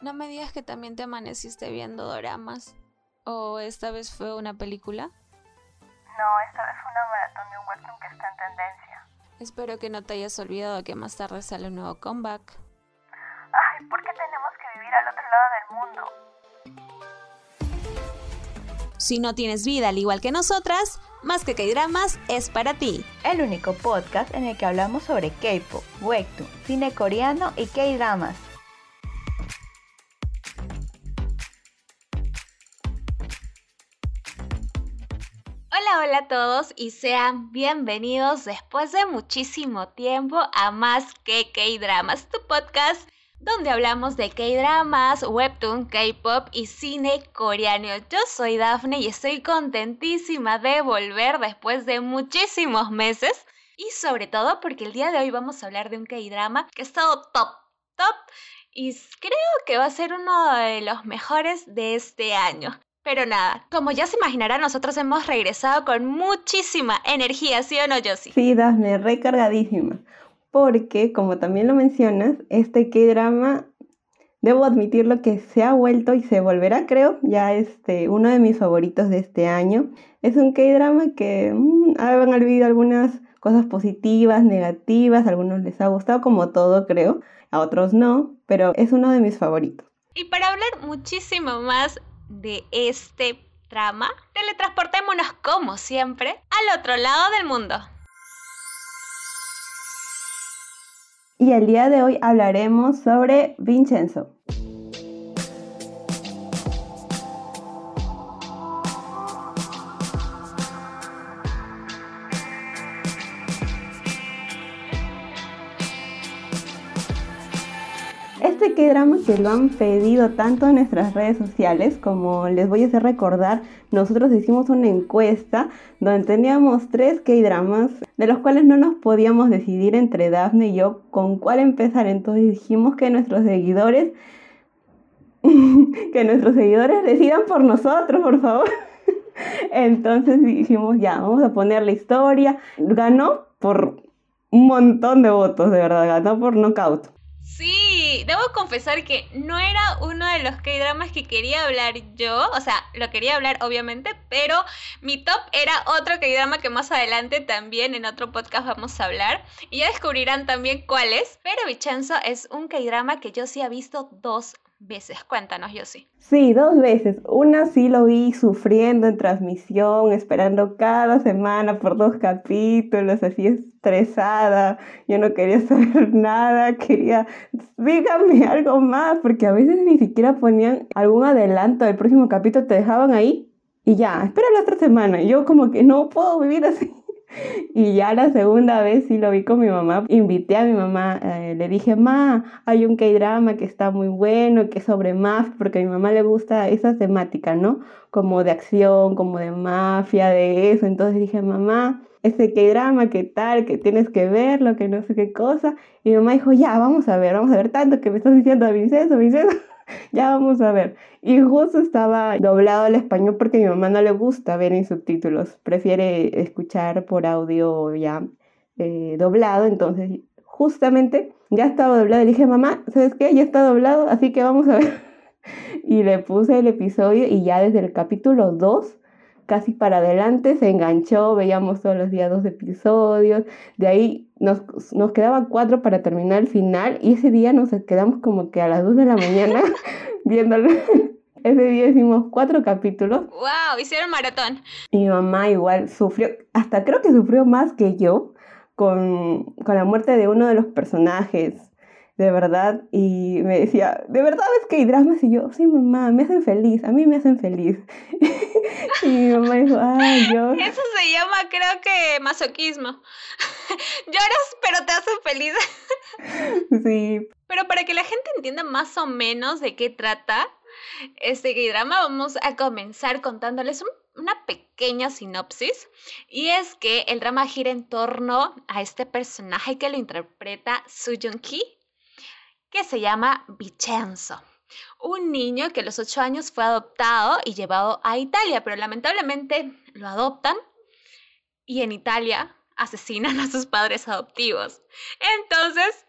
No me digas que también te amaneciste viendo doramas. ¿O esta vez fue una película? No, esta vez fue una maratón de un webtoon que está en tendencia. Espero que no te hayas olvidado que más tarde sale un nuevo comeback. Ay, ¿por qué tenemos que vivir al otro lado del mundo? Si no tienes vida al igual que nosotras, Más que K-Dramas es para ti. El único podcast en el que hablamos sobre K-pop, webtoon, cine coreano y K-Dramas. Hola, a todos y sean bienvenidos después de muchísimo tiempo a Más que K-Dramas, tu podcast donde hablamos de K-Dramas, Webtoon, K-Pop y cine coreano. Yo soy Daphne y estoy contentísima de volver después de muchísimos meses y sobre todo porque el día de hoy vamos a hablar de un K-Drama que ha estado top, top y creo que va a ser uno de los mejores de este año. Pero nada, como ya se imaginará, nosotros hemos regresado con muchísima energía, ¿sí o no, Josie? Sí, Daphne, recargadísima. Porque, como también lo mencionas, este K-drama, debo admitirlo que se ha vuelto y se volverá, creo, ya este, uno de mis favoritos de este año. Es un K-drama que mmm, han habido algunas cosas positivas, negativas, a algunos les ha gustado, como todo, creo, a otros no, pero es uno de mis favoritos. Y para hablar muchísimo más de este trama, teletransportémonos como siempre al otro lado del mundo. Y el día de hoy hablaremos sobre Vincenzo. Este K-drama que lo han pedido tanto en nuestras redes sociales, como les voy a hacer recordar, nosotros hicimos una encuesta donde teníamos tres K-dramas, de los cuales no nos podíamos decidir entre Daphne y yo con cuál empezar. Entonces dijimos que nuestros seguidores, que nuestros seguidores decidan por nosotros, por favor. Entonces dijimos, ya, vamos a poner la historia. Ganó por un montón de votos, de verdad, ganó por knockout. Debo confesar que no era uno de los K-dramas que quería hablar yo, o sea, lo quería hablar obviamente, pero mi top era otro K-drama que más adelante también en otro podcast vamos a hablar y ya descubrirán también cuál es, pero Vicenzo es un K-drama que yo sí he visto dos veces. Cuéntanos, sí. Sí, dos veces. Una sí lo vi sufriendo en transmisión, esperando cada semana por dos capítulos, así estresada. Yo no quería saber nada, quería, dígame algo más, porque a veces ni siquiera ponían algún adelanto del próximo capítulo, te dejaban ahí y ya, espera la otra semana. Yo como que no puedo vivir así. Y ya la segunda vez sí lo vi con mi mamá. Invité a mi mamá, eh, le dije, ma, hay un K-drama que está muy bueno, que es sobre mafia, porque a mi mamá le gusta esa temática, ¿no? Como de acción, como de mafia, de eso. Entonces dije, mamá, ese K-drama, ¿qué tal? Que tienes que verlo, que no sé qué cosa. Y mi mamá dijo, ya, vamos a ver, vamos a ver tanto que me estás diciendo, Vincenzo, Vincenzo. ya vamos a ver. Y justo estaba doblado al español porque mi mamá no le gusta ver en subtítulos, prefiere escuchar por audio ya eh, doblado, entonces justamente ya estaba doblado. Le dije, mamá, ¿sabes qué? Ya está doblado, así que vamos a ver. y le puse el episodio y ya desde el capítulo 2 casi para adelante, se enganchó, veíamos todos los días dos episodios, de ahí nos, nos quedaban cuatro para terminar el final y ese día nos quedamos como que a las dos de la mañana viéndolo. Ese día hicimos cuatro capítulos. ¡Wow! Hicieron maratón. Mi mamá igual sufrió, hasta creo que sufrió más que yo con, con la muerte de uno de los personajes de verdad, y me decía, ¿de verdad es que hay dramas? Y yo, sí, mamá, me hacen feliz, a mí me hacen feliz. y mi mamá dijo, ay, yo... Eso se llama, creo que, masoquismo. Lloras, pero te hacen feliz. sí. Pero para que la gente entienda más o menos de qué trata este drama, vamos a comenzar contándoles una pequeña sinopsis. Y es que el drama gira en torno a este personaje que lo interpreta Soo Joong-ki, que se llama Vicenzo. Un niño que a los 8 años fue adoptado y llevado a Italia, pero lamentablemente lo adoptan y en Italia asesinan a sus padres adoptivos. Entonces,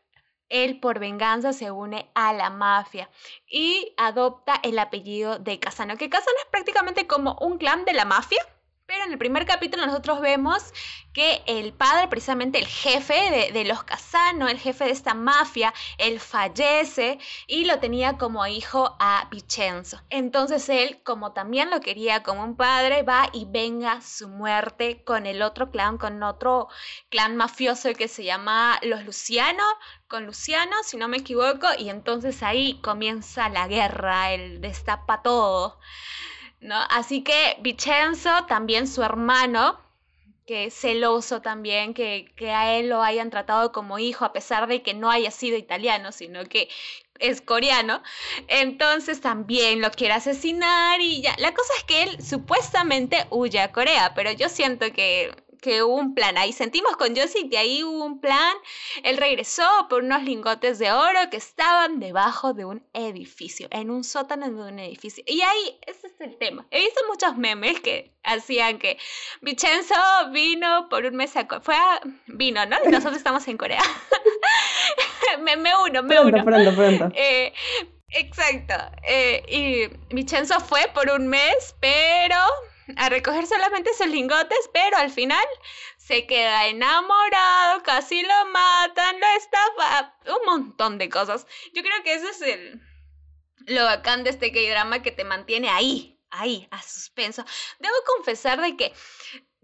él por venganza se une a la mafia y adopta el apellido de Casano, que Casano es prácticamente como un clan de la mafia, pero en el primer capítulo nosotros vemos que el padre, precisamente el jefe de, los Casano, el jefe de esta mafia, él fallece y lo tenía como hijo a Vicenzo. Entonces él, como también lo quería como un padre, va y venga su muerte con el otro clan, con otro clan mafioso que se llama los Luciano, con Luciano, si no me equivoco, y entonces ahí comienza la guerra, el destapa todo. ¿No? Así que Vicenzo, también su hermano, que es celoso también, que, que a él lo hayan tratado como hijo, a pesar de que no haya sido italiano, sino que es coreano, entonces también lo quiere asesinar y ya. La cosa es que él supuestamente huye a Corea, pero yo siento que que hubo un plan. Ahí sentimos con Josie que ahí hubo un plan. Él regresó por unos lingotes de oro que estaban debajo de un edificio, en un sótano de un edificio. Y ahí, ese es el tema. He visto muchos memes que hacían que Vincenzo vino por un mes a... Fue a... Vino, ¿no? Nosotros estamos en Corea. me, uno, me uno. Pronto, pronto. Eh, exacto. Eh, y Vincenzo fue por un mes, pero a recoger solamente sus lingotes, pero al final se queda enamorado, casi lo matan, lo estafa, un montón de cosas. Yo creo que eso es el lo bacán de este K-drama que te mantiene ahí, ahí, a suspenso. Debo confesar de que,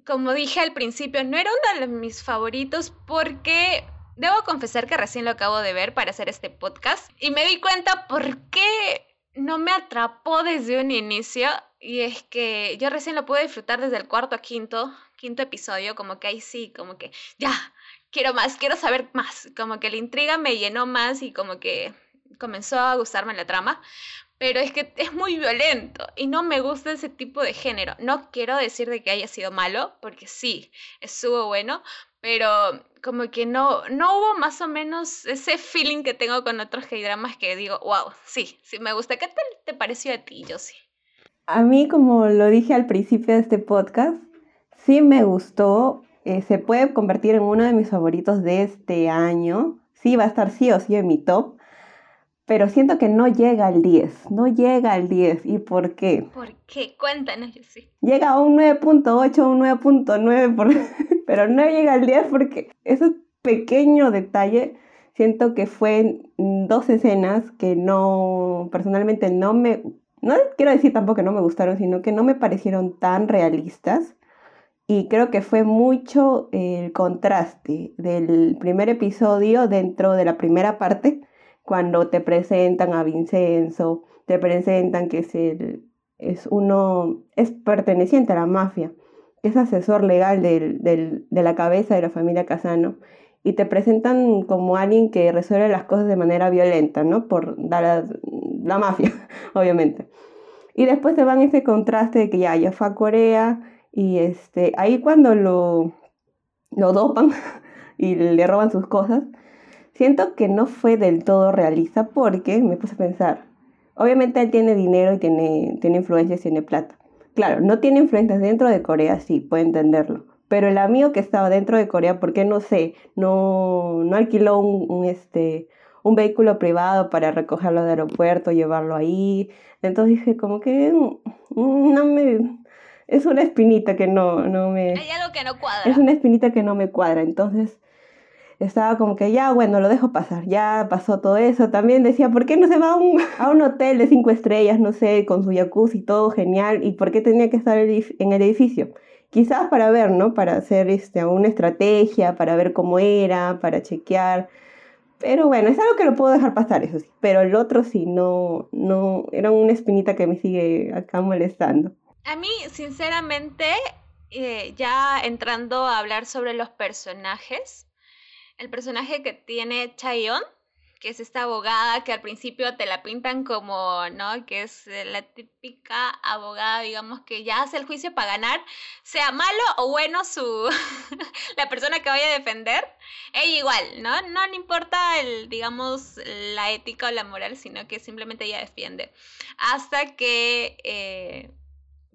como dije al principio, no era uno de mis favoritos porque debo confesar que recién lo acabo de ver para hacer este podcast y me di cuenta por qué no me atrapó desde un inicio y es que yo recién lo pude disfrutar desde el cuarto a quinto, quinto episodio, como que ahí sí, como que ya, quiero más, quiero saber más, como que la intriga me llenó más y como que comenzó a gustarme la trama, pero es que es muy violento y no me gusta ese tipo de género. No quiero decir de que haya sido malo, porque sí, estuvo bueno, pero como que no, no hubo más o menos ese feeling que tengo con otros K-dramas que digo, wow, sí, sí me gusta. ¿Qué tal te pareció a ti, Josie? A mí, como lo dije al principio de este podcast, sí me gustó. Eh, se puede convertir en uno de mis favoritos de este año. Sí, va a estar sí o sí en mi top. Pero siento que no llega al 10. No llega al 10. ¿Y por qué? ¿Por qué? Cuéntanos, Josie. Llega a un 9.8, un 9.9, por... pero no llega al 10 porque ese pequeño detalle siento que fue dos escenas que no, personalmente no me no quiero decir tampoco que no me gustaron, sino que no me parecieron tan realistas. Y creo que fue mucho el contraste del primer episodio dentro de la primera parte, cuando te presentan a Vincenzo, te presentan que es, el, es uno, es perteneciente a la mafia, es asesor legal de la cabeza de la familia Casano, y te presentan como alguien que resuelve las cosas de manera violenta, ¿no? Por dar a, la mafia, obviamente. Y después se van ese contraste de que ya, ya fue a Corea y este, ahí cuando lo, lo dopan y le roban sus cosas, siento que no fue del todo realista porque me puse a pensar, obviamente él tiene dinero y tiene, tiene influencias, tiene plata. Claro, no tiene influencias dentro de Corea, sí, puedo entenderlo. Pero el amigo que estaba dentro de Corea, ¿por qué no sé? No, no alquiló un, este, un vehículo privado para recogerlo del aeropuerto, llevarlo ahí. Entonces dije, como que mm, no me... Es una espinita que no, no me... Hay algo que no cuadra. Es una espinita que no me cuadra. Entonces estaba como que ya, bueno, lo dejo pasar. Ya pasó todo eso. También decía, ¿por qué no se va a un, a un hotel de cinco estrellas, no sé, con su jacuzzi, todo genial? ¿Y por qué tenía que estar en el edificio? Quizás para ver, ¿no? Para hacer este, una estrategia, para ver cómo era, para chequear pero bueno, es algo que lo puedo dejar pasar, eso sí. Pero el otro sí, no, no, era una espinita que me sigue acá molestando. A mí, sinceramente, eh, ya entrando a hablar sobre los personajes, el personaje que tiene Chayon que es esta abogada que al principio te la pintan como, ¿no? Que es eh, la típica abogada, digamos, que ya hace el juicio para ganar, sea malo o bueno su la persona que vaya a defender, ella igual, ¿no? No le importa el, digamos, la ética o la moral, sino que simplemente ella defiende. Hasta que eh,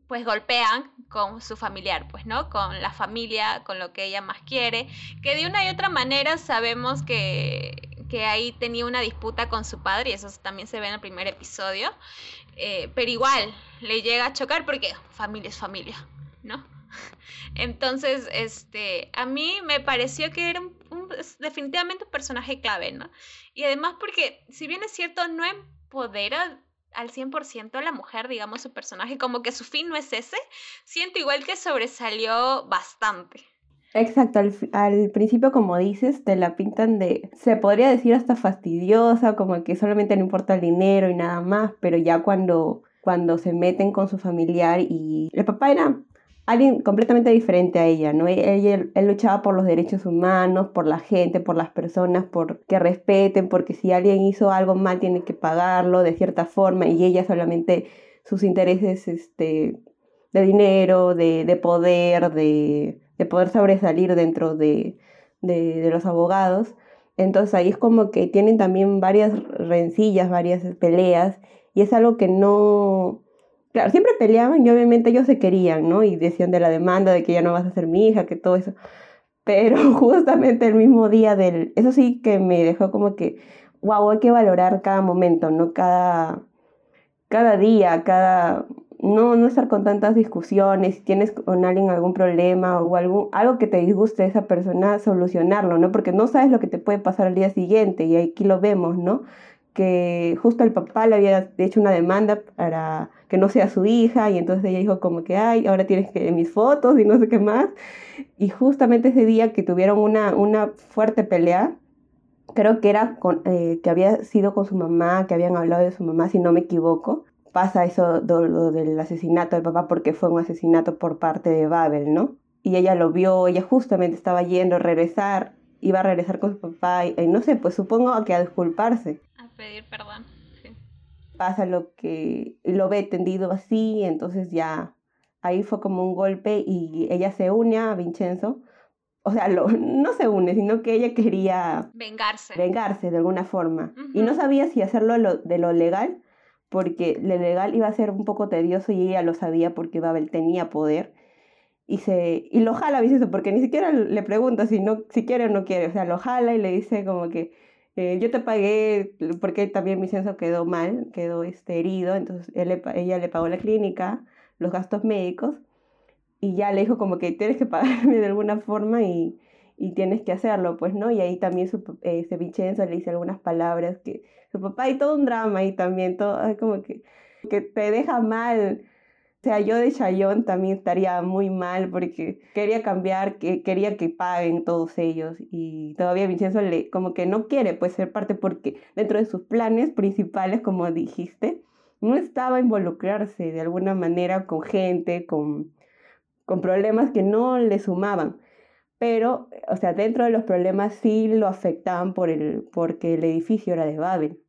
pues golpean con su familiar, pues, ¿no? Con la familia, con lo que ella más quiere, que de una y otra manera sabemos que que ahí tenía una disputa con su padre, y eso también se ve en el primer episodio. Eh, pero igual, le llega a chocar porque familia es familia, ¿no? Entonces, este, a mí me pareció que era un, definitivamente un personaje clave, ¿no? Y además porque, si bien es cierto, no empodera al 100% a la mujer, digamos, su personaje, como que su fin no es ese, siento igual que sobresalió bastante. Exacto, al, principio como dices, te la pintan de, se podría decir hasta fastidiosa, como que solamente le importa el dinero y nada más, pero ya cuando, cuando se meten con su familiar y el papá era alguien completamente diferente a ella, ¿no? Él, él, luchaba por los derechos humanos, por la gente, por las personas, por que respeten, porque si alguien hizo algo mal tiene que pagarlo de cierta forma y ella solamente sus intereses este, de dinero, de, de poder, de de poder sobresalir dentro de, los abogados. Entonces ahí es como que tienen también varias rencillas, varias peleas, y es algo que no... Claro, siempre peleaban y obviamente ellos se querían, ¿no? Y decían de la demanda, de que ya no vas a ser mi hija, que todo eso. Pero justamente el mismo día del... Eso sí que me dejó como que, wow, hay que valorar cada momento, ¿no? Cada, cada día, cada no, no estar con tantas discusiones, si tienes con alguien algún problema o algo, algo que te disguste de esa persona, solucionarlo, ¿no? Porque no sabes lo que te puede pasar al día siguiente y aquí lo vemos, ¿no? Que justo el papá le había hecho una demanda para que no sea su hija y entonces ella dijo como que, ay, ahora tienes que mis fotos y no sé qué más. Y justamente ese día que tuvieron una, una fuerte pelea, creo que era con, eh, que había sido con su mamá, que habían hablado de su mamá, si no me equivoco, pasa eso lo del asesinato del papá porque fue un asesinato por parte de Babel, ¿no? Y ella lo vio, ella justamente estaba yendo a regresar, iba a regresar con su papá y, no sé, pues supongo que a disculparse. A pedir perdón. Pasa lo que lo ve tendido así, entonces ya ahí fue como un golpe y ella se une a Vincenzo. O sea, lo, no se une, sino que ella quería vengarse. Vengarse de alguna forma. Y no sabía si hacerlo de lo legal porque lo legal iba a ser un poco tedioso y ella lo sabía porque Babel tenía poder. Y, se, y lo jala Vincenzo, porque ni siquiera le pregunta si, no, si quiere o no quiere. O sea, lo jala y le dice como que eh, yo te pagué, porque también Vincenzo quedó mal, quedó este, herido. Entonces él ella le pagó la clínica, los gastos médicos. Y ya le dijo como que tienes que pagarme de alguna forma y, y tienes que hacerlo, pues, ¿no? Y ahí también su, ese Vincenzo le dice algunas palabras que su papá y todo un drama y también todo, como que, que te deja mal. O sea, yo de Chayón también estaría muy mal porque quería cambiar, que quería que paguen todos ellos y todavía Vincenzo le como que no quiere pues ser parte porque dentro de sus planes principales, como dijiste, no estaba involucrarse de alguna manera con gente, con, con problemas que no le sumaban pero, o sea, dentro de los problemas sí lo afectaban por el, porque el edificio era de Babel.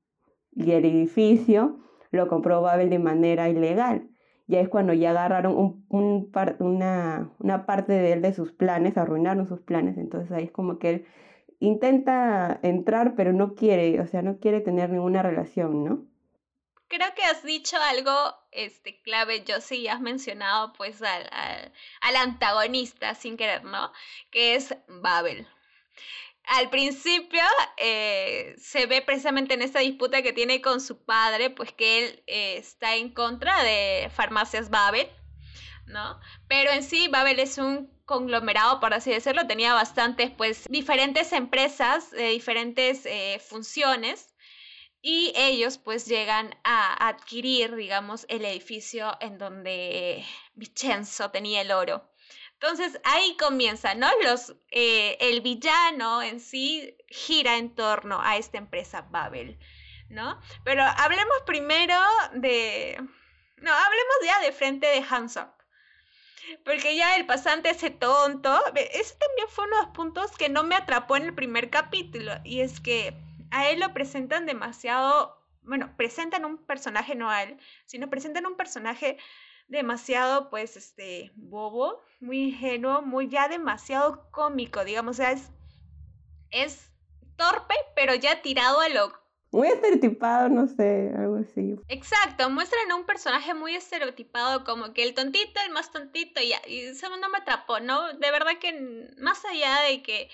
Y el edificio lo compró Babel de manera ilegal. Ya es cuando ya agarraron un, un una, una parte de él de sus planes, arruinaron sus planes. Entonces ahí es como que él intenta entrar, pero no quiere, o sea, no quiere tener ninguna relación, ¿no? creo que has dicho algo este, clave, yo sí has mencionado pues al, al, antagonista sin querer, ¿no? Que es Babel. Al principio eh, se ve precisamente en esta disputa que tiene con su padre, pues que él eh, está en contra de farmacias Babel, ¿no? Pero en sí Babel es un conglomerado, por así decirlo, tenía bastantes, pues, diferentes empresas de diferentes eh, funciones y ellos pues llegan a adquirir, digamos, el edificio en donde Vicenzo tenía el oro. Entonces ahí comienza, ¿no? Los, eh, el villano en sí gira en torno a esta empresa Babel, ¿no? Pero hablemos primero de... No, hablemos ya de frente de Hanson. Porque ya el pasante ese tonto, ese también fue uno de los puntos que no me atrapó en el primer capítulo. Y es que a él lo presentan demasiado, bueno, presentan un personaje no a él, sino presentan un personaje demasiado, pues, este, bobo, muy ingenuo, muy ya demasiado cómico, digamos, o sea, es, es torpe, pero ya tirado a lo... Muy estereotipado, no sé, algo así. Exacto, muestran a un personaje muy estereotipado, como que el tontito, el más tontito, y, y eso no me atrapó, ¿no? De verdad que más allá de que...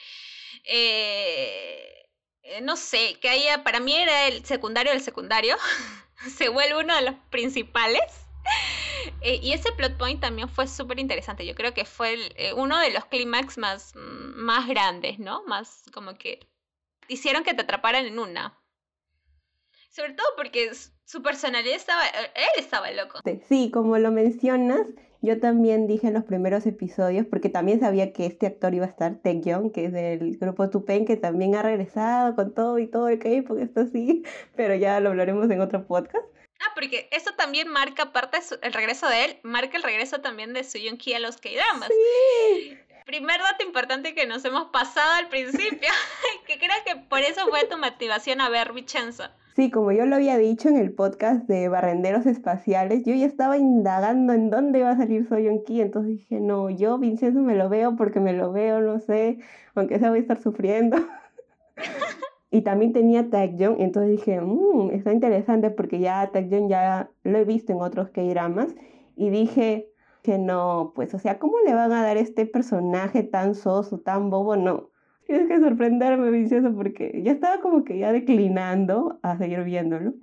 Eh, eh, no sé, que haya, para mí era el secundario del secundario, se vuelve uno de los principales. Eh, y ese plot point también fue súper interesante. Yo creo que fue eh, uno de los clímax más, mm, más grandes, ¿no? Más como que hicieron que te atraparan en una. Sobre todo porque su personalidad estaba, él estaba loco. Sí, como lo mencionas, yo también dije en los primeros episodios, porque también sabía que este actor iba a estar, Young, que es del grupo Tupen, que también ha regresado con todo y todo el K-pop, esto sí, pero ya lo hablaremos en otro podcast. Ah, porque eso también marca parte el regreso de él, marca el regreso también de Suyun Ki a los K-dramas. Sí. Primer dato importante que nos hemos pasado al principio, que creo que por eso fue tu motivación a ver Vincenzo. Sí, como yo lo había dicho en el podcast de Barrenderos Espaciales, yo ya estaba indagando en dónde iba a salir Soyeon Ki, entonces dije, no, yo Vincenzo me lo veo porque me lo veo, no sé, aunque sea voy a estar sufriendo. y también tenía Taekyon, entonces dije, mmm, está interesante porque ya Taekyon ya lo he visto en otros K-dramas y dije que no, pues, o sea, ¿cómo le van a dar este personaje tan soso, tan bobo? No Tienes que sorprenderme, vicioso, porque ya estaba como que ya declinando a seguir viéndolo.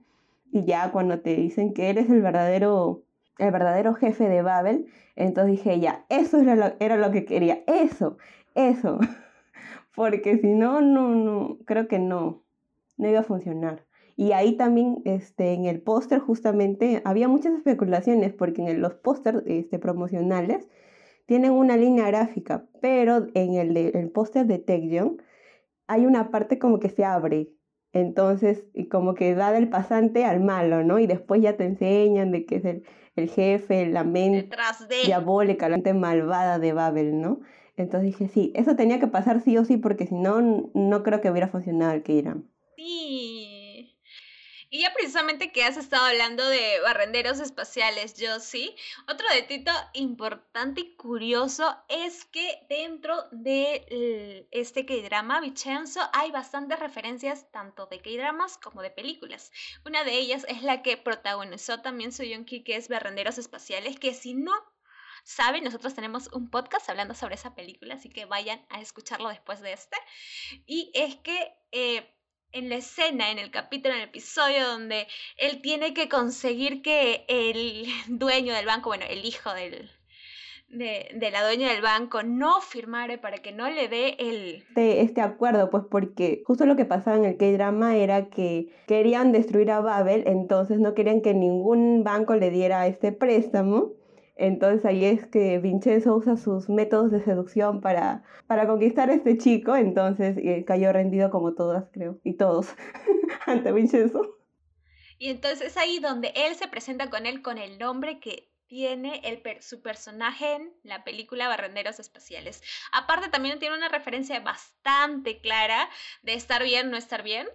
Y ya cuando te dicen que eres el verdadero, el verdadero jefe de Babel, entonces dije, ya, eso era lo, era lo que quería, eso, eso. Porque si no, no, no, creo que no, no iba a funcionar. Y ahí también, este, en el póster justamente, había muchas especulaciones, porque en los pósters este, promocionales tienen una línea gráfica, pero en el, el póster de Taekyon hay una parte como que se abre. Entonces, y como que da del pasante al malo, ¿no? Y después ya te enseñan de que es el, el jefe, la mente diabólica, la mente malvada de Babel, ¿no? Entonces dije, sí, eso tenía que pasar sí o sí, porque si no, no creo que hubiera funcionado el Kiram. Sí, y ya precisamente que has estado hablando de barrenderos espaciales, yo sí. Otro detito importante y curioso es que dentro de este K-drama, Vincenzo, hay bastantes referencias tanto de K-dramas como de películas. Una de ellas es la que protagonizó también Ki, que es Barrenderos Espaciales, que si no saben, nosotros tenemos un podcast hablando sobre esa película, así que vayan a escucharlo después de este. Y es que eh, en la escena, en el capítulo, en el episodio donde él tiene que conseguir que el dueño del banco, bueno, el hijo del, de, la dueña del banco no firmare para que no le dé el... Este, este acuerdo, pues porque justo lo que pasaba en el K-drama era que querían destruir a Babel, entonces no querían que ningún banco le diera este préstamo. Entonces ahí es que Vincenzo usa sus métodos de seducción para, para conquistar a este chico, entonces eh, cayó rendido como todas, creo, y todos ante Vincenzo. Y entonces es ahí donde él se presenta con él con el nombre que tiene el su personaje en la película Barrenderos Espaciales. Aparte también tiene una referencia bastante clara de estar bien, no estar bien.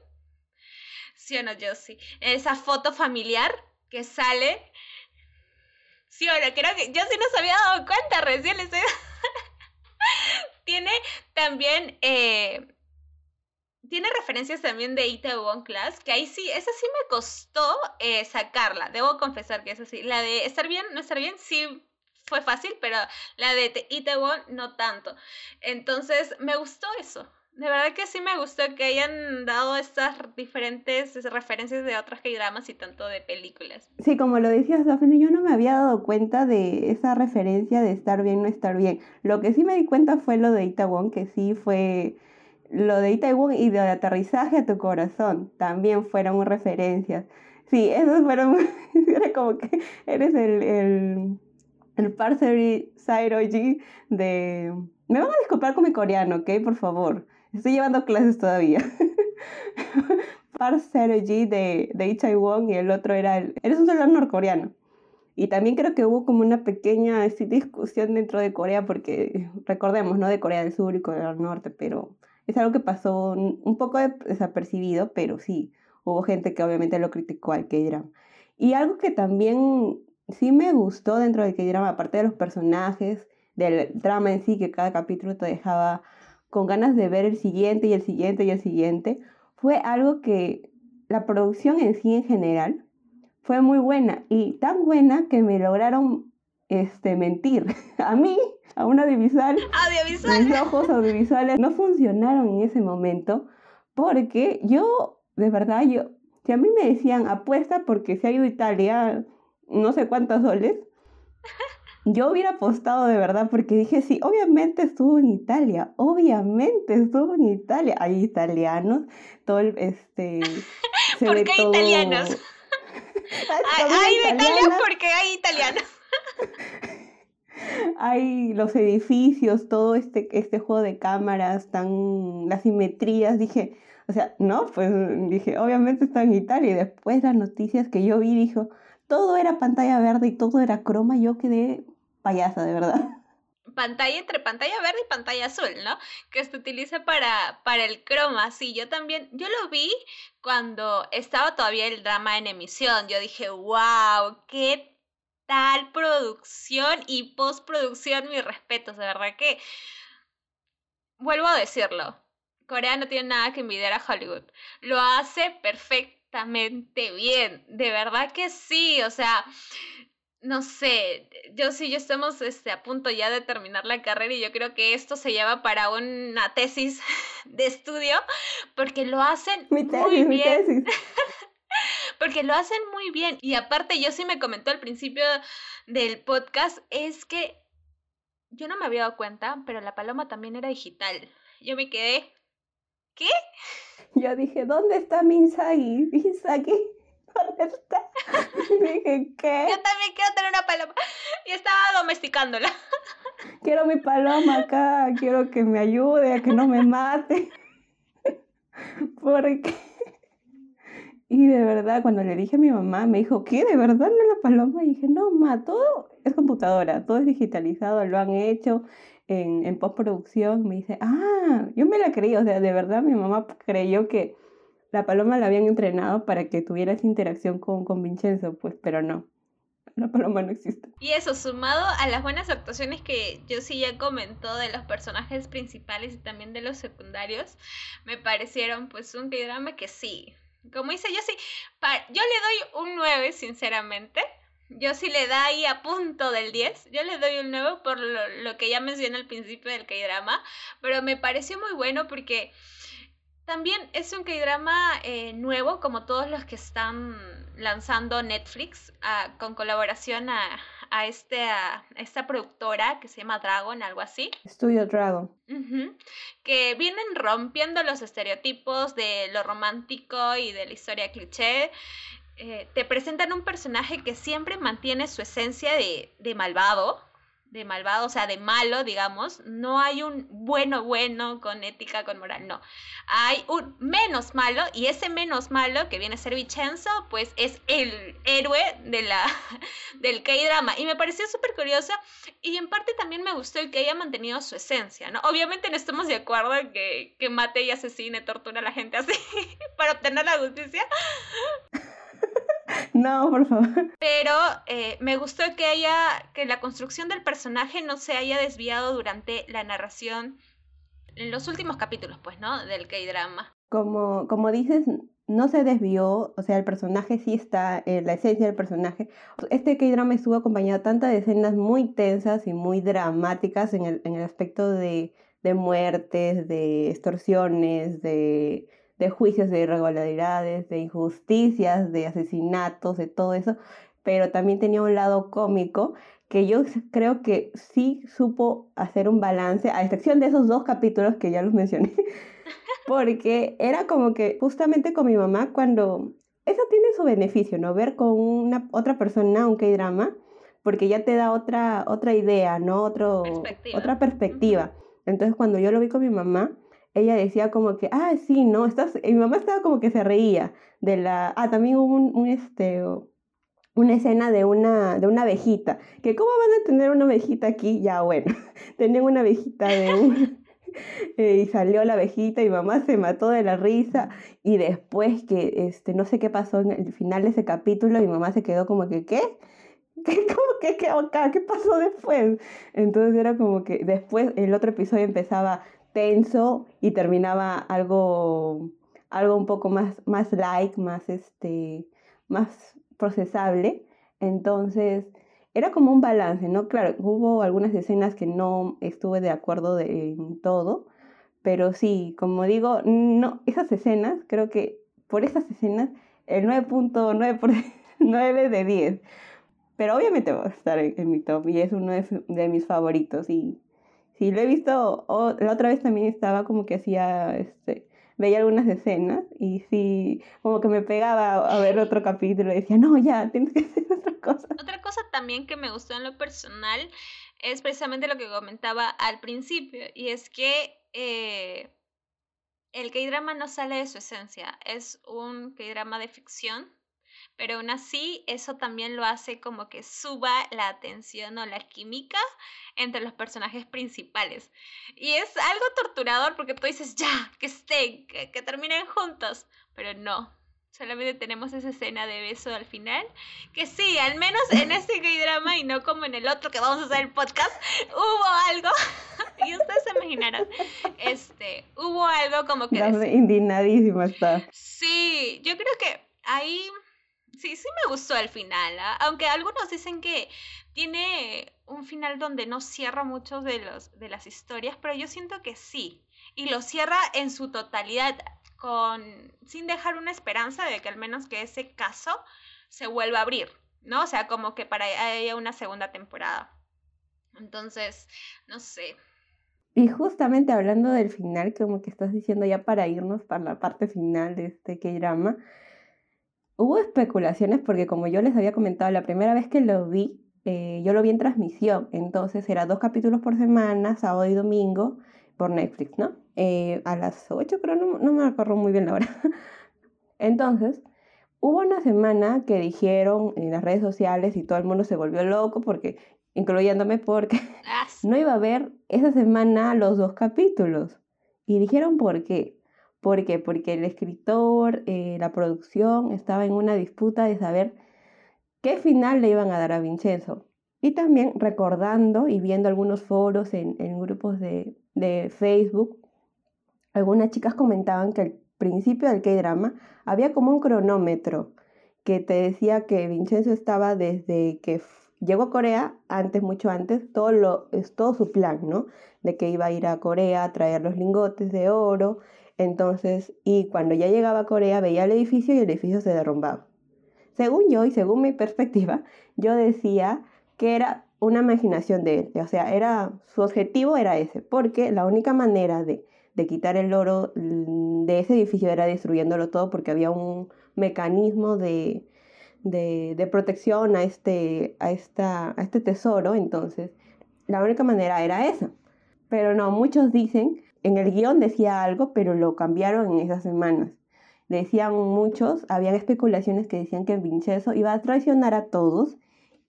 ¿Sí o no, Josie? Esa foto familiar que sale Sí, bueno, creo que yo sí no se había dado cuenta, recién estoy... tiene también... Eh, tiene referencias también de Itaewon Class, que ahí sí, esa sí me costó eh, sacarla, debo confesar que es así. La de estar bien, no estar bien, sí fue fácil, pero la de Itaewon no tanto. Entonces, me gustó eso. De verdad que sí me gustó que hayan dado estas diferentes referencias de otros K-dramas y tanto de películas. Sí, como lo decías, Daphne, yo no me había dado cuenta de esa referencia de estar bien, no estar bien. Lo que sí me di cuenta fue lo de Itaewon, que sí fue lo de Itaewon y de aterrizaje a tu corazón. También fueron referencias. Sí, esos fueron, era como que eres el, el, el parser de... Me van a disculpar con mi coreano, ¿ok? Por favor. Estoy llevando clases todavía. Park Seo-ji de, de Itaewon y el otro era el... Eres un celular norcoreano. Y también creo que hubo como una pequeña discusión dentro de Corea porque recordemos, ¿no? De Corea del Sur y Corea del Norte, pero es algo que pasó un poco desapercibido, pero sí, hubo gente que obviamente lo criticó al K-drama. Y algo que también sí me gustó dentro del K-drama, aparte de los personajes, del drama en sí, que cada capítulo te dejaba con ganas de ver el siguiente y el siguiente y el siguiente, fue algo que la producción en sí en general fue muy buena y tan buena que me lograron este, mentir. A mí, a un audiovisual, audiovisual. mis ojos audiovisuales no funcionaron en ese momento Porque yo, de verdad, yo, si a mí me decían apuesta porque se ha ido a Italia no sé cuántos soles, yo hubiera apostado de verdad porque dije, sí, obviamente estuvo en Italia, obviamente estuvo en Italia. Hay italianos, todo el, este... ¿Por qué italianos? hay de Italia porque hay italianos. hay los edificios, todo este, este juego de cámaras, tan, las simetrías, dije, o sea, no, pues dije, obviamente está en Italia y después las noticias que yo vi, dijo, todo era pantalla verde y todo era croma, yo quedé de verdad. Pantalla entre pantalla verde y pantalla azul, ¿no? Que se utiliza para, para el croma. Sí, yo también, yo lo vi cuando estaba todavía el drama en emisión. Yo dije, wow, qué tal producción y postproducción, mis respetos, de verdad que vuelvo a decirlo, Corea no tiene nada que envidiar a Hollywood. Lo hace perfectamente bien, de verdad que sí, o sea, no sé, yo sí, yo estamos este, a punto ya de terminar la carrera y yo creo que esto se lleva para una tesis de estudio porque lo hacen muy bien. Mi tesis. porque lo hacen muy bien. Y aparte, yo sí me comentó al principio del podcast, es que yo no me había dado cuenta, pero la paloma también era digital. Yo me quedé, ¿qué? Yo dije, ¿dónde está Minsagi? Minsagi. ¿Dónde está? dije, ¿qué? Yo también quiero tener una paloma. Y estaba domesticándola. Quiero mi paloma acá, quiero que me ayude, a que no me mate. Porque y de verdad, cuando le dije a mi mamá, me dijo, ¿qué? ¿De verdad no es la paloma? Y dije, no, ma, todo es computadora, todo es digitalizado, lo han hecho en, en postproducción. Me dice, ah, yo me la creí, o sea, de verdad mi mamá creyó que la paloma la habían entrenado para que tuviera esa interacción con, con Vincenzo, pues, pero no. La paloma no existe. Y eso, sumado a las buenas actuaciones que yo sí ya comentó de los personajes principales y también de los secundarios, me parecieron pues un drama que sí, como dice, yo sí, yo le doy un 9, sinceramente. Yo sí le da ahí a punto del 10. Yo le doy un 9 por lo, que ya mencioné al principio del K-drama. Pero me pareció muy bueno porque también es un K-drama eh, nuevo, como todos los que están lanzando Netflix, ah, con colaboración a, a, este, a esta productora que se llama Dragon, algo así. Studio Dragon. que vienen rompiendo los estereotipos de lo romántico y de la historia cliché. Eh, te presentan un personaje que siempre mantiene su esencia de, de malvado, de malvado, o sea, de malo, digamos, no hay un bueno bueno con ética, con moral, no. Hay un menos malo y ese menos malo que viene a ser Vincenzo, pues es el héroe de la, del K-drama. Y me pareció súper curioso y en parte también me gustó el que haya mantenido su esencia, ¿no? Obviamente no estamos de acuerdo en que, que mate y asesine, tortura a la gente así para obtener la justicia. No, por favor. Pero eh, me gustó que haya, que la construcción del personaje no se haya desviado durante la narración en los últimos capítulos, pues, ¿no? Del K-drama. Como, como dices, no se desvió, o sea, el personaje sí está, en la esencia del personaje. Este K-drama estuvo acompañado tantas de escenas muy tensas y muy dramáticas en el, en el aspecto de, de muertes, de extorsiones, de de juicios de irregularidades, de injusticias, de asesinatos, de todo eso, pero también tenía un lado cómico que yo creo que sí supo hacer un balance, a excepción de esos dos capítulos que ya los mencioné, porque era como que justamente con mi mamá cuando eso tiene su beneficio, ¿no? Ver con una otra persona un K-drama, porque ya te da otra, otra idea, ¿no? Otro, Otra perspectiva. Entonces cuando yo lo vi con mi mamá, ella decía como que, ah, sí, no, estás, mi mamá estaba como que se reía de la, ah, también hubo un, este, una escena de una, de una abejita, que cómo van a tener una abejita aquí, ya bueno, tenían una abejita de un... Y salió la abejita y mamá se mató de la risa y después que este no sé qué pasó en el final de ese capítulo mi mamá se quedó como que ¿qué? ¿Qué, ¿Cómo que qué, qué pasó después? Entonces era como que después el otro episodio empezaba tenso y terminaba algo, algo un poco más, más like, más, este, más procesable. Entonces, era como un balance, ¿no? Claro, hubo algunas escenas que no estuve de acuerdo en todo, Pero sí, como digo, no, esas escenas, creo que por esas escenas, el 9.9 de 10. Pero obviamente va a estar en, mi top y es uno de, mis favoritos. Y sí, lo he visto, la otra vez también estaba como que hacía, este, veía algunas escenas y sí, como que me pegaba a ver otro capítulo y decía, no, ya, tienes que hacer otra cosa. Otra cosa también que me gustó en lo personal es precisamente lo que comentaba al principio y es que eh, el K-drama no sale de su esencia, es un K-drama de ficción pero aún así eso también lo hace como que suba la atención o la química entre los personajes principales. Y es algo torturador porque tú dices, ya, que estén, que, terminen juntos, pero no. Solamente tenemos esa escena de beso al final. Que sí, al menos en este gay drama y no como en el otro que vamos a hacer el podcast, hubo algo. y ustedes se imaginarán. Este, hubo algo como que. indignadísima está. Sí, yo creo que ahí sí, sí me gustó el final, ¿ah? aunque algunos dicen que tiene un final donde no cierra muchos de, los, de las historias, pero yo siento que sí, y lo cierra en su totalidad, con, sin dejar una esperanza de que al menos que ese caso se vuelva a abrir, ¿no? O sea, como que para haya una segunda temporada. Entonces, no sé. Y justamente hablando del final, como que estás diciendo ya para irnos para la parte final de este K-drama, Hubo especulaciones porque como yo les había comentado, la primera vez que lo vi, eh, yo lo vi en transmisión, entonces era dos capítulos por semana, sábado y domingo, por Netflix, ¿no? Eh, a las 8, pero no, no me acuerdo muy bien la hora. entonces, hubo una semana que dijeron en las redes sociales y todo el mundo se volvió loco porque, incluyéndome porque no iba a ver esa semana los dos capítulos. Y dijeron por qué. ¿Por qué? Porque el escritor, eh, la producción, estaba en una disputa de saber qué final le iban a dar a Vincenzo. Y también recordando y viendo algunos foros en, grupos de, Facebook, algunas chicas comentaban que al principio del K-drama había como un cronómetro que te decía que Vincenzo estaba desde que llegó a Corea, antes, mucho antes, todo, lo, es todo su plan, ¿no? De que iba a ir a Corea a traer los lingotes de oro, entonces, y cuando ya llegaba a Corea, veía el edificio y el edificio se derrumbaba. Según yo y según mi perspectiva, yo decía que era una imaginación de él. O sea, era, su objetivo era ese, porque la única manera de, quitar el oro de ese edificio era destruyéndolo todo, porque había un mecanismo de, de, protección a este, a, esta, a este tesoro. Entonces, la única manera era esa. Pero no, muchos dicen en el guion decía algo, pero lo cambiaron en esas semanas. Decían muchos, habían especulaciones que decían que Vincenzo iba a traicionar a todos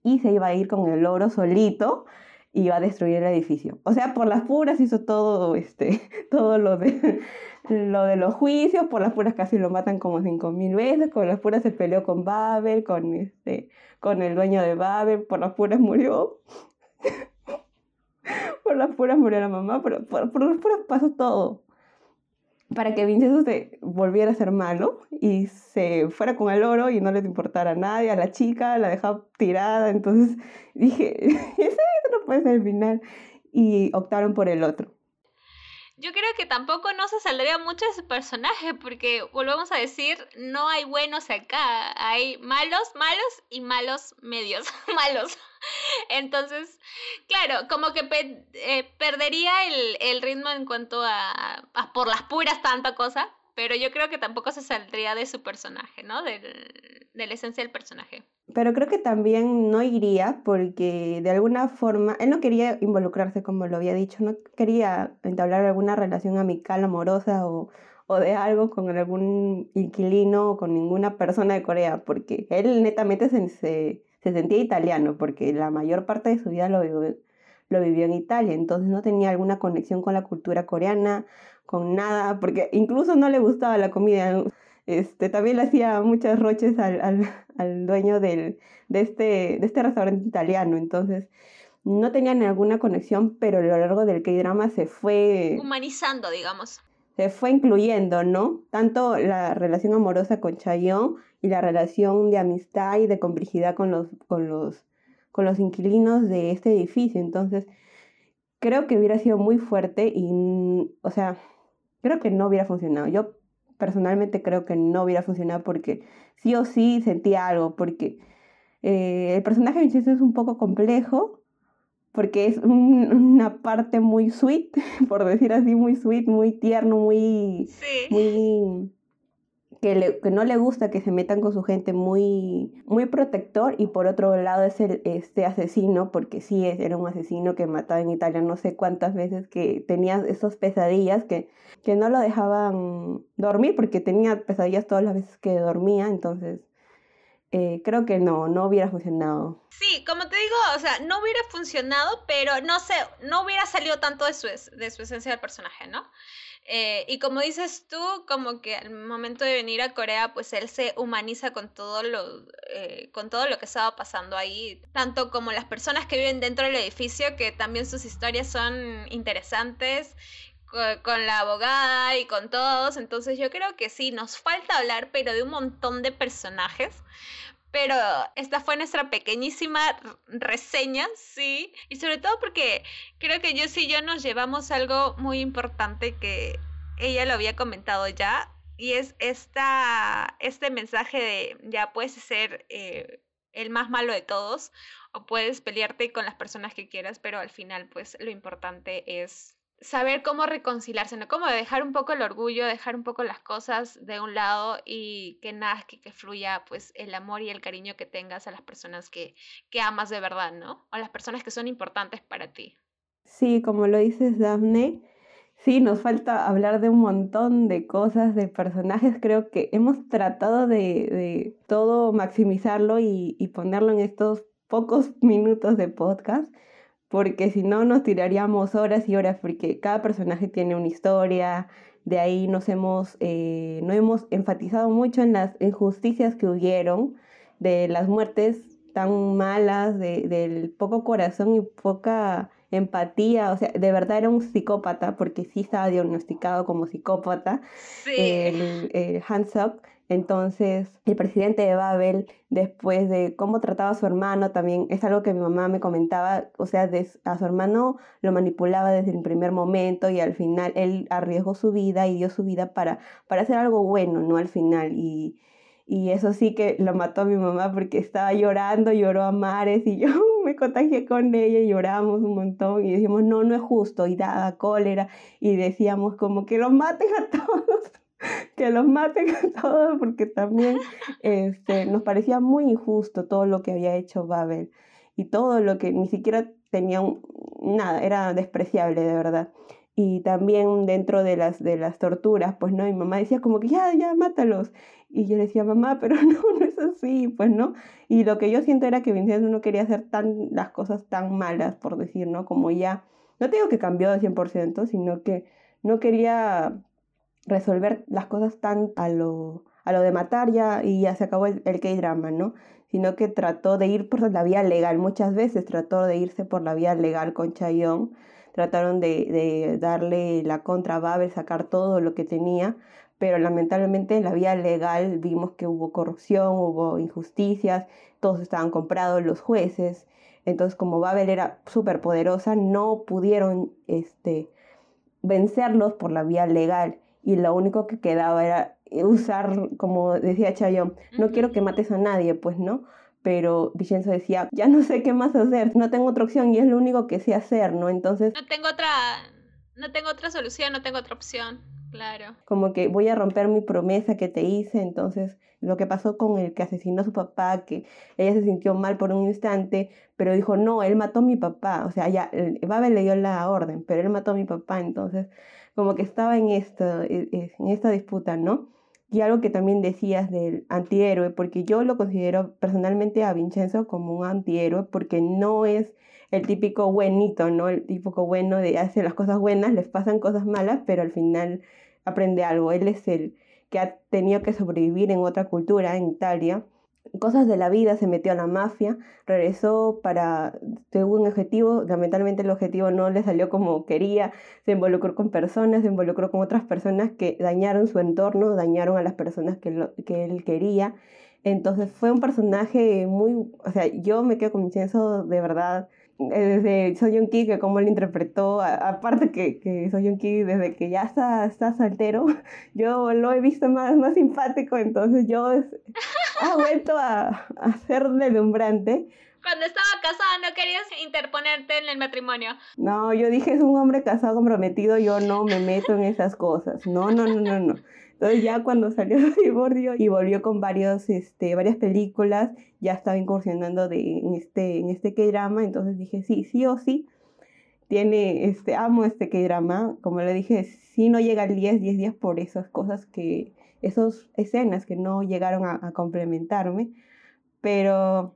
y se iba a ir con el oro solito y iba a destruir el edificio. O sea, por las puras hizo todo, este, todo lo de, lo de los juicios, por las puras casi lo matan como cinco mil veces, por las puras se peleó con Babel, con, este, con el dueño de Babel, por las puras murió por las puras murió la mamá, pero por, por puras pasó todo. Para que Vincenzo se volviera a ser malo y se fuera con el oro y no le importara a nadie, a la chica, la dejaba tirada. Entonces dije, ese no puede ser el final. Y optaron por el otro yo creo que tampoco no se saldría mucho ese personaje, porque volvemos a decir, no hay buenos acá, hay malos, malos y malos medios, malos. Entonces, claro, como que eh, perdería el, ritmo en cuanto a, a, por las puras tanta cosa, pero yo creo que tampoco se saldría de su personaje, ¿no? de la esencia del personaje. Pero creo que también no iría porque de alguna forma él no quería involucrarse, como lo había dicho, no quería entablar alguna relación amical, amorosa o, o de algo con algún inquilino o con ninguna persona de Corea, porque él netamente se, se, sentía italiano, porque la mayor parte de su vida lo vivió, lo vivió en Italia, entonces no tenía alguna conexión con la cultura coreana, con nada, porque incluso no le gustaba la comida. Este, también le hacía muchas roches al, al, dueño del, de, este, de este restaurante italiano, entonces no tenían alguna conexión, pero a lo largo del K-drama se fue... Humanizando, digamos. Se fue incluyendo, ¿no? Tanto la relación amorosa con Chayon y la relación de amistad y de complicidad con los, con los, con los inquilinos de este edificio. Entonces, creo que hubiera sido muy fuerte y, o sea, creo que no hubiera funcionado. Yo personalmente creo que no hubiera funcionado porque sí o sí sentía algo, porque eh, el personaje de Vincenzo es un poco complejo, porque es una parte muy sweet, por decir así, muy sweet, muy tierno, muy, muy que, que, no le gusta que se metan con su gente muy, muy protector y por otro lado es el, este asesino, porque sí es, era un asesino que mataba en Italia no sé cuántas veces, que tenía esas pesadillas que, que no lo dejaban dormir porque tenía pesadillas todas las veces que dormía, entonces eh, creo que no, no hubiera funcionado. Sí, como te digo, o sea, no hubiera funcionado, pero no sé, no hubiera salido tanto de su, de su esencia del personaje, ¿no? Eh, y como dices tú, como que al momento de venir a Corea, pues él se humaniza con todo lo, eh, con todo lo que estaba pasando ahí, tanto como las personas que viven dentro del edificio, que también sus historias son interesantes, con, la abogada y con todos. Entonces yo creo que sí, nos falta hablar, pero de un montón de personajes. Pero esta fue nuestra pequeñísima reseña, sí. Y sobre todo porque creo que yo sí y yo nos llevamos algo muy importante que ella lo había comentado ya. Y es esta, este mensaje de ya puedes ser eh, el más malo de todos o puedes pelearte con las personas que quieras, pero al final pues lo importante es saber cómo reconciliarse, ¿no? Como dejar un poco el orgullo, dejar un poco las cosas de un lado y que nada, que, que fluya pues el amor y el cariño que tengas a las personas que, que amas de verdad, ¿no? O las personas que son importantes para ti. Sí, como lo dices, Daphne, sí, nos falta hablar de un montón de cosas, de personajes. Creo que hemos tratado de, de todo maximizarlo y, y ponerlo en estos pocos minutos de podcast porque si no nos tiraríamos horas y horas, porque cada personaje tiene una historia, de ahí nos hemos, eh, no hemos enfatizado mucho en las injusticias que hubieron, de las muertes tan malas, de, del poco corazón y poca empatía, o sea, de verdad era un psicópata, porque sí estaba diagnosticado como psicópata, sí. el, el Hansok, entonces, el presidente de Babel, después de cómo trataba a su hermano, también es algo que mi mamá me comentaba, o sea, a su hermano lo manipulaba desde el primer momento y al final él arriesgó su vida y dio su vida para, para hacer algo bueno, ¿no? Al final. Y, y eso sí que lo mató a mi mamá porque estaba llorando, lloró a mares y yo me contagié con ella y lloramos un montón y decíamos, no, no es justo y daba cólera y decíamos como que lo maten a todos que los maten a todos porque también este, nos parecía muy injusto todo lo que había hecho Babel y todo lo que ni siquiera tenía nada, era despreciable de verdad. Y también dentro de las, de las torturas, pues no, mi mamá decía como que ya, ya, mátalos. Y yo le decía, mamá, pero no, no es así, pues no. Y lo que yo siento era que Vincenzo no quería hacer tan, las cosas tan malas, por decir, ¿no? Como ya, no tengo que cambió al 100%, sino que no quería resolver las cosas tan a lo, a lo de matar ya y ya se acabó el, el K-drama, ¿no? Sino que trató de ir por la vía legal, muchas veces trató de irse por la vía legal con Chayon, trataron de, de darle la contra a Babel, sacar todo lo que tenía, pero lamentablemente en la vía legal vimos que hubo corrupción, hubo injusticias, todos estaban comprados, los jueces, entonces como Babel era súper poderosa, no pudieron este, vencerlos por la vía legal y lo único que quedaba era usar, como decía Chayo, no quiero que mates a nadie, pues no. Pero Vicenzo decía, ya no sé qué más hacer, no tengo otra opción y es lo único que sé hacer, ¿no? Entonces... No tengo otra, no tengo otra solución, no tengo otra opción, claro. Como que voy a romper mi promesa que te hice, entonces lo que pasó con el que asesinó a su papá, que ella se sintió mal por un instante, pero dijo, no, él mató a mi papá, o sea, ya, Babel le dio la orden, pero él mató a mi papá, entonces como que estaba en esta, e, e, en esta disputa, ¿no? Y algo que también decías del antihéroe, porque yo lo considero personalmente a Vincenzo como un antihéroe, porque no es el típico buenito, ¿no? El típico bueno de hacer las cosas buenas, les pasan cosas malas, pero al final aprende algo. Él es el que ha tenido que sobrevivir en otra cultura, en Italia, cosas de la vida, se metió a la mafia, regresó para, tuvo un objetivo, lamentablemente el objetivo no le salió como quería, se involucró con personas, se involucró con otras personas que dañaron su entorno, dañaron a las personas que, que él quería. Entonces fue un personaje muy, o sea, yo me quedo con Vincenzo de verdad desde Soyun Ki, que cómo lo interpretó, aparte que, que Soyun Ki desde que ya está, está soltero, yo lo he visto más, más simpático, entonces yo ha vuelto a, a ser deslumbrante. Cuando estaba casada no querías interponerte en el matrimonio. No, yo dije, es un hombre casado comprometido, yo no me meto en esas cosas. No, no, no, no, no. Entonces ya cuando salió el divorcio y volvió con varios, este, varias películas, ya estaba incursionando de, en este, en este K-drama, entonces dije, sí, sí o sí, tiene, este, amo este K-drama, como le dije, sí no llega al 10, 10 días por esas cosas que, esas escenas que no llegaron a, a complementarme, pero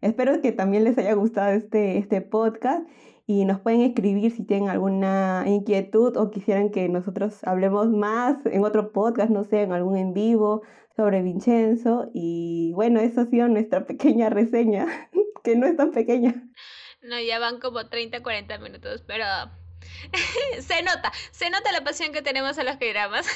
espero que también les haya gustado este, este podcast y nos pueden escribir si tienen alguna inquietud o quisieran que nosotros hablemos más en otro podcast, no sé, en algún en vivo sobre Vincenzo. Y bueno, eso ha sido nuestra pequeña reseña, que no es tan pequeña. No, ya van como 30, 40 minutos, pero se nota, se nota la pasión que tenemos a los grabamos.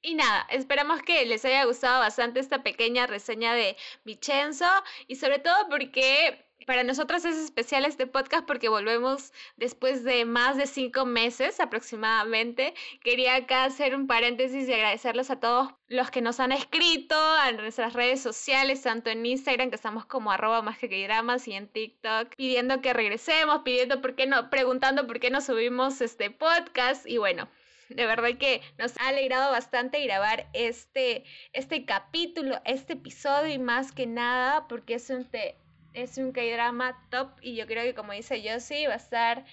Y nada, esperamos que les haya gustado bastante esta pequeña reseña de Vincenzo y sobre todo porque para nosotros es especial este podcast porque volvemos después de más de cinco meses aproximadamente. Quería acá hacer un paréntesis y agradecerles a todos los que nos han escrito a nuestras redes sociales, tanto en Instagram, que estamos como arroba más que dramas, y en TikTok, pidiendo que regresemos, pidiendo por qué no, preguntando por qué no subimos este podcast. Y bueno, de verdad que nos ha alegrado bastante grabar este, este capítulo, este episodio y más que nada porque es un, te, es un K-drama top y yo creo que como dice Josie va a estar...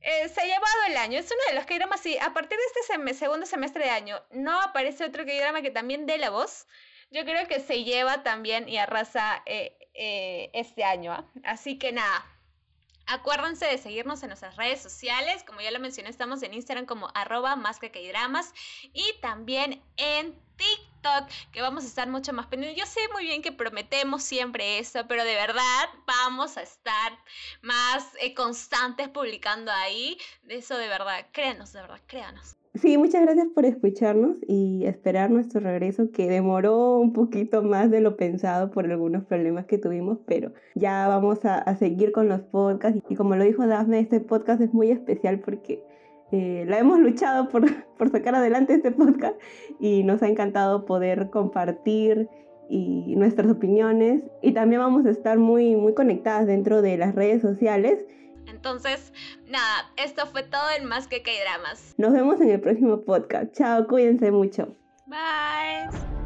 Eh, se ha llevado el año, es uno de los K-dramas, sí, a partir de este segundo semestre de año no aparece otro K-drama que también dé la voz, yo creo que se lleva también y arrasa eh, eh, este año. ¿ah? Así que nada, Acuérdense de seguirnos en nuestras redes sociales, como ya lo mencioné, estamos en Instagram como arroba más que dramas y también en TikTok, que vamos a estar mucho más pendientes. Yo sé muy bien que prometemos siempre eso, pero de verdad vamos a estar más eh, constantes publicando ahí. Eso de verdad, créanos, de verdad, créanos. Sí, muchas gracias por escucharnos y esperar nuestro regreso que demoró un poquito más de lo pensado por algunos problemas que tuvimos, pero ya vamos a, seguir con los podcasts y como lo dijo Dafne, este podcast es muy especial porque eh, la hemos luchado por, por sacar adelante este podcast y nos ha encantado poder compartir y nuestras opiniones y también vamos a estar muy, muy conectadas dentro de las redes sociales entonces, nada, esto fue todo en Más que K-Dramas. Nos vemos en el próximo podcast. Chao, cuídense mucho. Bye.